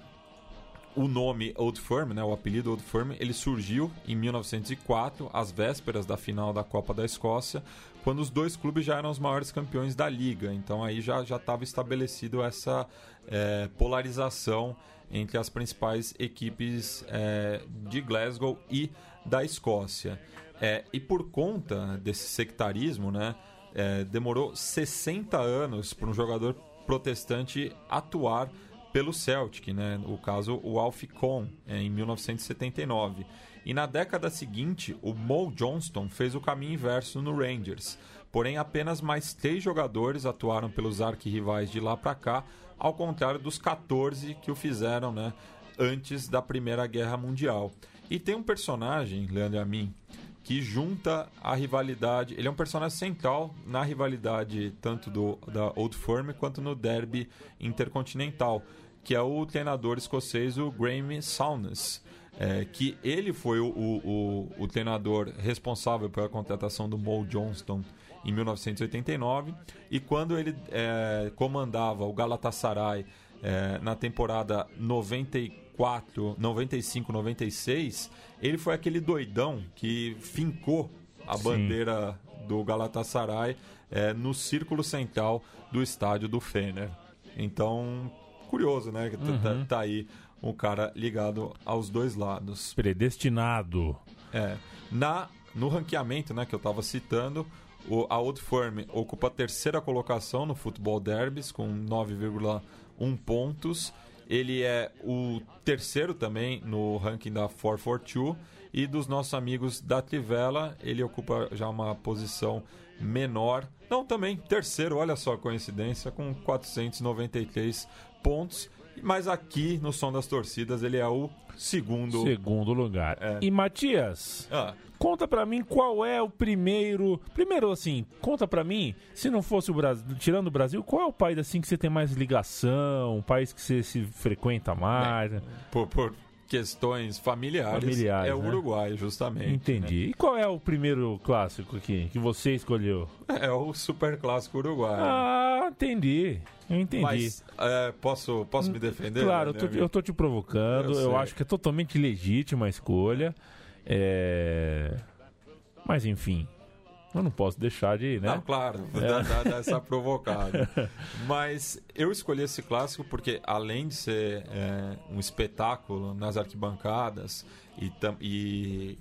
o nome Old Firm, né, o apelido Old Firm, ele surgiu em 1904, às vésperas da final da Copa da Escócia, quando os dois clubes já eram os maiores campeões da liga. Então aí já estava estabelecido essa é, polarização entre as principais equipes é, de Glasgow e da Escócia. É, e por conta desse sectarismo, né, é, demorou 60 anos para um jogador protestante atuar pelo Celtic, né, o caso o Alf Cohn, é, em 1979. E na década seguinte, o Mo Johnston fez o caminho inverso no Rangers. Porém, apenas mais três jogadores atuaram pelos arquirrivais de lá para cá, ao contrário dos 14 que o fizeram né, antes da Primeira Guerra Mundial. E tem um personagem, Leandro Amin, que junta a rivalidade. Ele é um personagem central na rivalidade tanto do da Old Firm quanto no derby intercontinental, que é o treinador escocês o Graeme Souness. É, que ele foi o, o, o, o treinador responsável pela contratação do Mo Johnston em 1989 e quando ele é, comandava o Galatasaray é, na temporada 94, 95, 96, ele foi aquele doidão que fincou a Sim. bandeira do Galatasaray é, no círculo central do estádio do Fener. Então, curioso, né? que tá- tá- Tá aí um cara ligado aos dois lados. Predestinado. É, na, no ranqueamento né, que eu estava citando, o, a Old Firm ocupa a terceira colocação no Futebol Derbys, com 9,1 pontos. Ele é o terceiro também no ranking da 442. E dos nossos amigos da Trivela, ele ocupa já uma posição menor. Não, também terceiro, olha só a coincidência, com 493 pontos. Mas aqui no Som das Torcidas ele é o segundo. Segundo lugar. É. E Matias, Ah, conta pra mim qual é o primeiro. Primeiro, assim, conta pra mim, se não fosse o Brasil, tirando o Brasil, qual é o país assim que você tem mais ligação, um país que você se frequenta mais? por, por questões familiares, Familiares, é o né? Uruguai, justamente. Entendi. E qual é o primeiro clássico aqui que você escolheu? né? É o super clássico uruguaio. Ah, entendi. Eu entendi. Mas é, posso, posso me defender? Claro, eu né, tô, amigo? eu tô te provocando. Eu Eu, acho que é totalmente legítima a escolha. É... Mas enfim, eu não posso deixar de, né? Não, claro, dá, dá- dá essa provocada. Mas eu escolhi esse clássico porque, além de ser é, um espetáculo nas arquibancadas e, tam- e,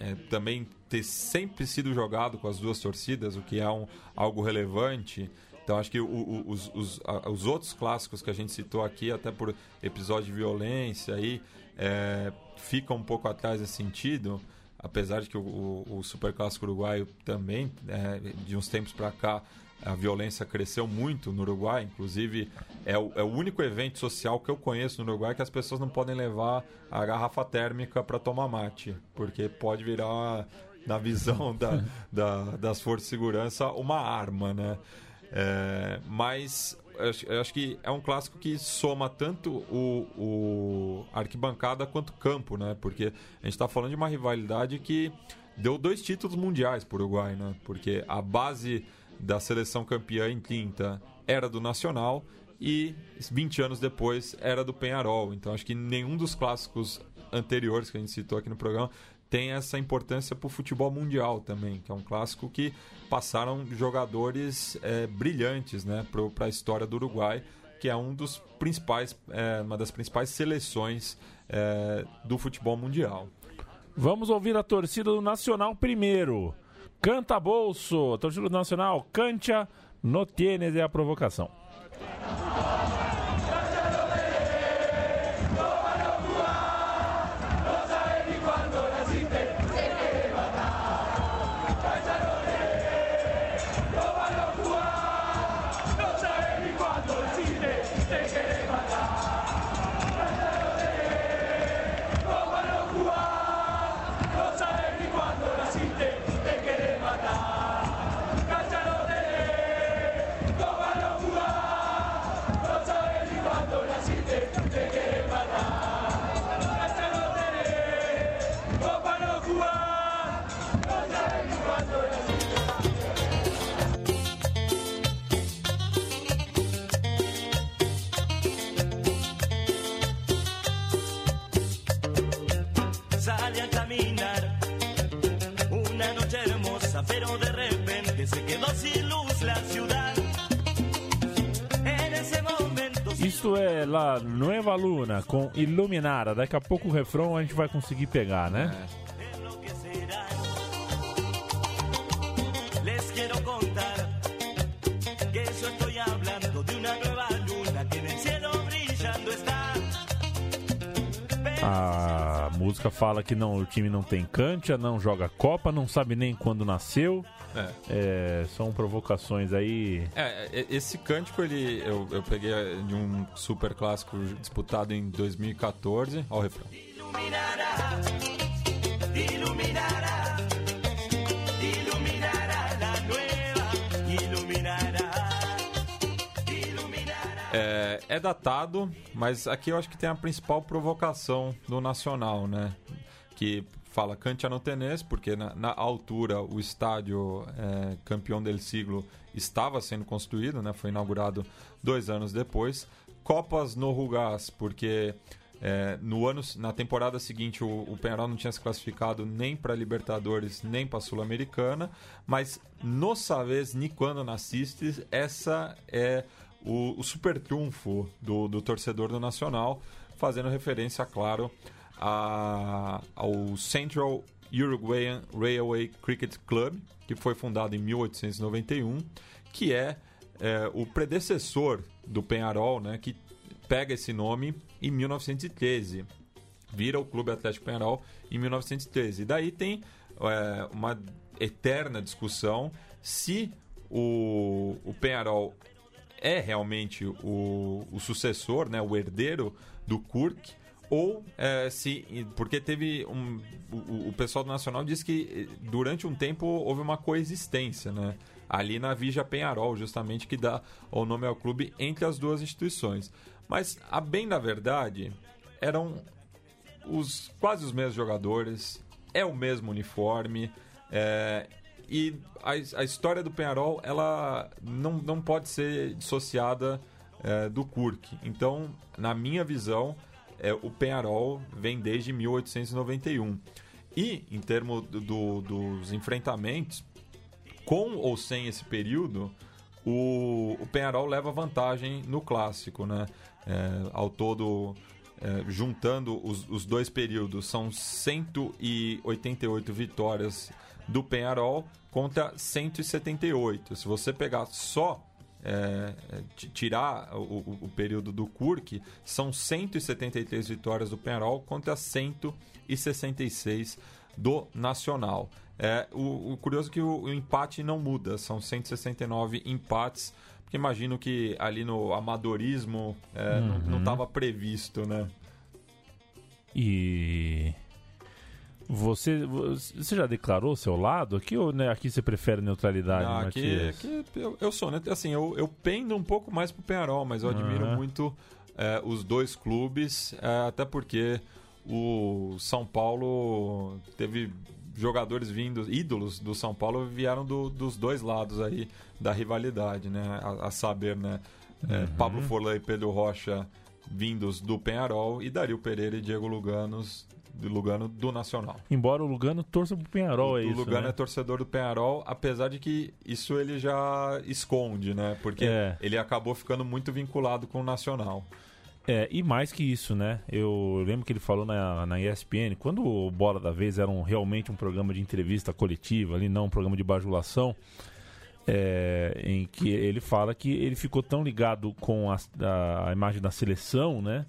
é, também ter sempre sido jogado com as duas torcidas, o que é um, algo relevante. Então, acho que o- o- os, os- a- os outros clássicos que a gente citou aqui, até por episódio de violência, aí, é, ficam um pouco atrás nesse sentido apesar de que o, o, o Super Clássico Uruguaio também, é, de uns tempos para cá, a violência cresceu muito no Uruguai. Inclusive, é o, é o único evento social que eu conheço no Uruguai que as pessoas não podem levar a garrafa térmica para tomar mate, porque pode virar, na visão da, da- das forças de segurança, uma arma, né? É, mas eu acho, que é um clássico que soma tanto o, o arquibancada quanto campo, né? Porque a gente está falando de uma rivalidade que deu dois títulos mundiais para o Uruguai, né? Porque a base da seleção campeã em 30 era do Nacional e 20 anos depois era do Penharol. Então acho que nenhum dos clássicos anteriores que a gente citou aqui no programa tem essa importância para o futebol mundial também, que é um clássico que passaram jogadores é, brilhantes né, para a história do Uruguai, que é um dos principais, é, uma das principais seleções é, do futebol mundial. Vamos ouvir a torcida do Nacional primeiro. Canta bolso. Torcida do Nacional, cancha, no tienes é a provocação. Com Iluminara. Daqui a pouco o refrão a gente vai conseguir pegar, né? Ah, música fala que não, o time não tem cancha, não joga Copa, não sabe nem quando nasceu. É. É, são provocações aí. É, é, esse cântico ele eu, eu peguei de um super clássico disputado em 2014. Olha o refrão. iluminará, É, datado, mas aqui eu acho que tem a principal provocação do Nacional, né? Que fala Cancha no tenés, porque na, na altura o estádio é, campeão del siglo estava sendo construído, né? Foi inaugurado dois anos depois. Copas no Rugás, porque é, no ano, na temporada seguinte o, o Penharol não tinha se classificado nem para Libertadores nem para Sul-Americana, mas no sabes ni quando nascistes, essa é o, o super trunfo do, do torcedor do Nacional, fazendo referência, claro, a, ao Central Uruguayan Railway Cricket Club, que foi fundado em 1891, que é, é, o predecessor do Penharol, né, que pega esse nome em 1913. Vira o Clube Atlético Penharol em 1913. E daí tem é, uma eterna discussão se o, o Penharol é realmente o, o sucessor, né, o herdeiro do Kurk, ou é, se. Porque teve um. O, o pessoal do Nacional disse que eh, durante um tempo houve uma coexistência, né? Ali na Vija Penharol, justamente, que dá o nome ao clube entre as duas instituições. Mas, a bem da verdade, eram os quase os mesmos jogadores, é o mesmo uniforme, é, e a, a história do Penharol ela não, não pode ser dissociada é, do Kurk. Então, na minha visão, é, o Penharol vem desde 1891. E, em termos do, do, dos enfrentamentos, com ou sem esse período, o, o Penharol leva vantagem no clássico, né? É, ao todo, é, juntando os, os dois períodos, são 188 vitórias do Penharol contra 178. Se você pegar só é, t- tirar o, o- período do Kurk, são 173 vitórias do Penharol contra 166 do Nacional. É, o, o curioso é que o, o empate não muda, são 169 empates, porque imagino que ali no amadorismo é, não- não estava previsto, né? E. Você, você já declarou seu lado aqui ou né, aqui você prefere neutralidade, Não, aqui, aqui eu, eu sou, né? Assim, eu, eu pendo um pouco mais pro Penharol, mas eu admiro Aham. muito é, os dois clubes, é, até porque o São Paulo teve jogadores vindos, ídolos do São Paulo vieram do- dos dois lados aí da rivalidade, né? A, a saber, né? É, Uhum. Pablo Forlan e Pedro Rocha vindos do Penharol e Dario Pereira e Diego Luganos, do Lugano do Nacional. Embora o Lugano torça pro Penharol, é o isso, Lugano né? é torcedor do Penharol, apesar de que isso ele já esconde, né? Porque É. ele acabou ficando muito vinculado com o Nacional. É, e mais que isso, né? Eu lembro que ele falou na, na ESPN, quando o Bola da Vez era um- realmente um programa de entrevista coletiva, ali não um programa de bajulação, é, em que ele fala que ele ficou tão ligado com a, a- a imagem da seleção, né?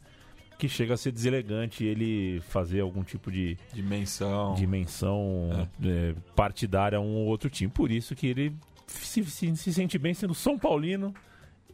Que chega a ser deselegante ele fazer algum tipo de, Dimensão. de menção é, partidária a um ou outro time. Por isso que ele se, se- se sente bem sendo São Paulino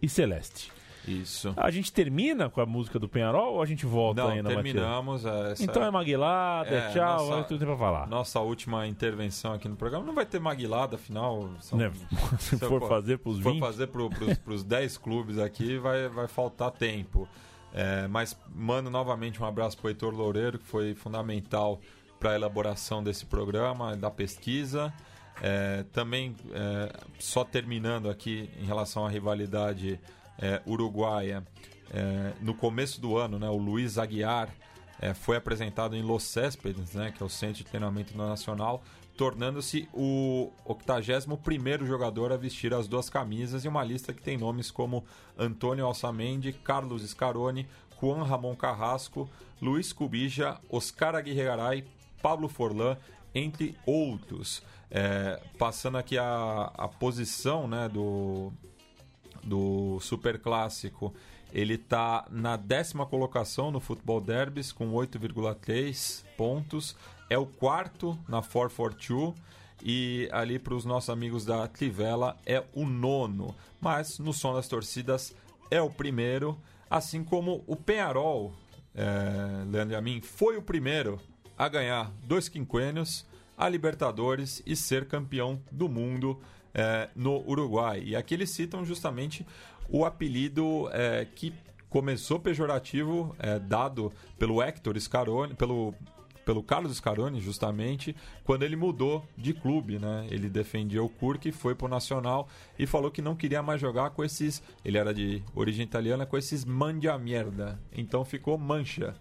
e Celeste. Isso. A gente termina com a música do Penharol ou a gente volta Não, ainda, terminamos. é, Essa Então é maguilada, é É, tchau, nossa- é tudo tem pra falar. Nossa última intervenção aqui no programa. Não vai ter maguilada, afinal. São, Né? Se se eu for fazer pros se for 20. fazer pro, pros, pros 10 clubes aqui, vai, vai faltar tempo. É, mas mando novamente um abraço pro Heitor Loureiro, que foi fundamental para a elaboração desse programa, da pesquisa. É, também, é, só terminando aqui em relação à rivalidade é, uruguaia, é, no começo do ano, né, o Luiz Aguiar é, foi apresentado em Los Céspedes, né, que é o centro de treinamento Nacional, tornando-se o 81º jogador a vestir as duas camisas e uma lista que tem nomes como Antônio Alçamendi, Carlos Scaroni, Juan Ramon Carrasco, Luiz Cubija, Oscar Aguirre Garay, Pablo Forlan, entre outros. É, passando aqui a, a posição né, do, do Super Clássico Ele está na décima colocação no Futebol Derbys com 8,3 pontos. É o quarto na 442 e ali para os nossos amigos da Trivela é o nono. Mas no som das torcidas é o primeiro, assim como o Penharol, é, Leandro e a mim, foi o primeiro a ganhar dois quinquênios, a Libertadores e ser campeão do mundo é, no Uruguai. E aqui eles citam justamente o apelido é, que começou pejorativo, é, dado pelo Hector Scaroni, pelo pelo Carlos Scaroni, justamente, quando ele mudou de clube, né? Ele defendia o Kurk, foi pro Nacional e falou que não queria mais jogar com esses. Ele era de origem italiana, com esses mandia merda. Então ficou mancha.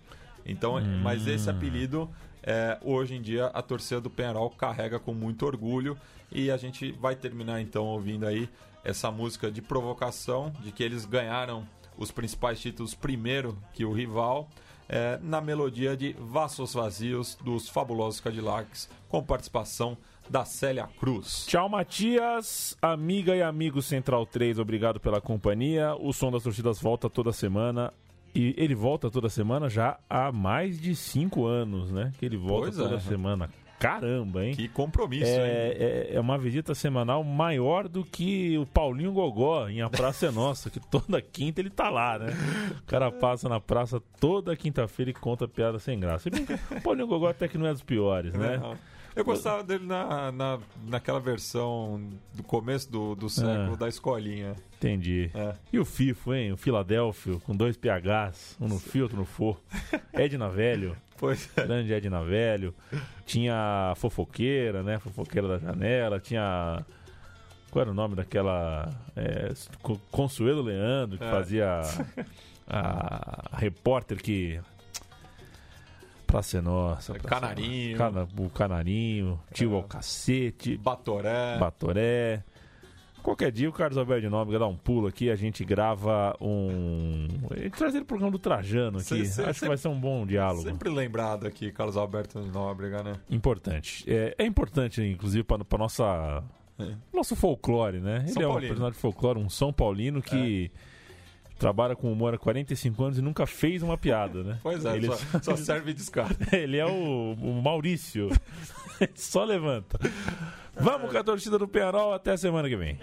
Então, mas esse apelido, é, hoje em dia, a torcida do Penarol carrega com muito orgulho. E a gente vai terminar então ouvindo aí essa música de provocação, de que eles ganharam os principais títulos primeiro que o rival é, na melodia de Vassos Vazios dos Fabulosos Cadillacs, com participação da Célia Cruz. Tchau, Matias. Amiga e amigo Central 3, obrigado pela companhia. O Som das Torcidas volta toda semana. E ele volta toda semana já há mais de cinco anos, né? Que ele volta Pois toda é. semana. Caramba, hein? Que compromisso, hein? É, é, é uma visita semanal maior do que o Paulinho Gogó em A Praça é Nossa, que toda quinta ele tá lá, né? O cara passa na praça toda quinta-feira e conta piada sem graça. Se bem que O Paulinho Gogó até que não é dos piores, né? Não. Eu gostava dele na, na, naquela versão do começo do, do século, Ah. da escolinha. Entendi. É. E o FIFO, hein? O Filadélfio, com dois PHs, um no filtro, no for. Edna Velho, Pois é. grande Edna Velho. Tinha a fofoqueira, né? Fofoqueira da janela. Tinha. Qual era o nome daquela. É, Co- Consuelo Leandro, que É. fazia a, a repórter que. Praça é Nossa. Praça é Canarinho. Nossa. Cana- o Canarinho, Tio É. ao Cacete. Batoré. Batoré. Qualquer dia o Carlos Alberto de Nóbrega dá um pulo aqui, a gente grava um. Gente traz ele pro programa do Trajano aqui. Cê- cê- Acho cê- que vai ser um bom diálogo. Sempre lembrado aqui, Carlos Alberto de Nóbrega, né? Importante. É, é importante, inclusive, para nossa. É. Nosso folclore, né? Ele São é um Paulino. É. personagem de folclore, um São Paulino que trabalha com humor há 45 anos e nunca fez uma piada, né? Pois é, Ele, só, só serve de escada. ele é o, o Maurício. Só levanta. Vamos com a torcida do Penarol até a semana que vem.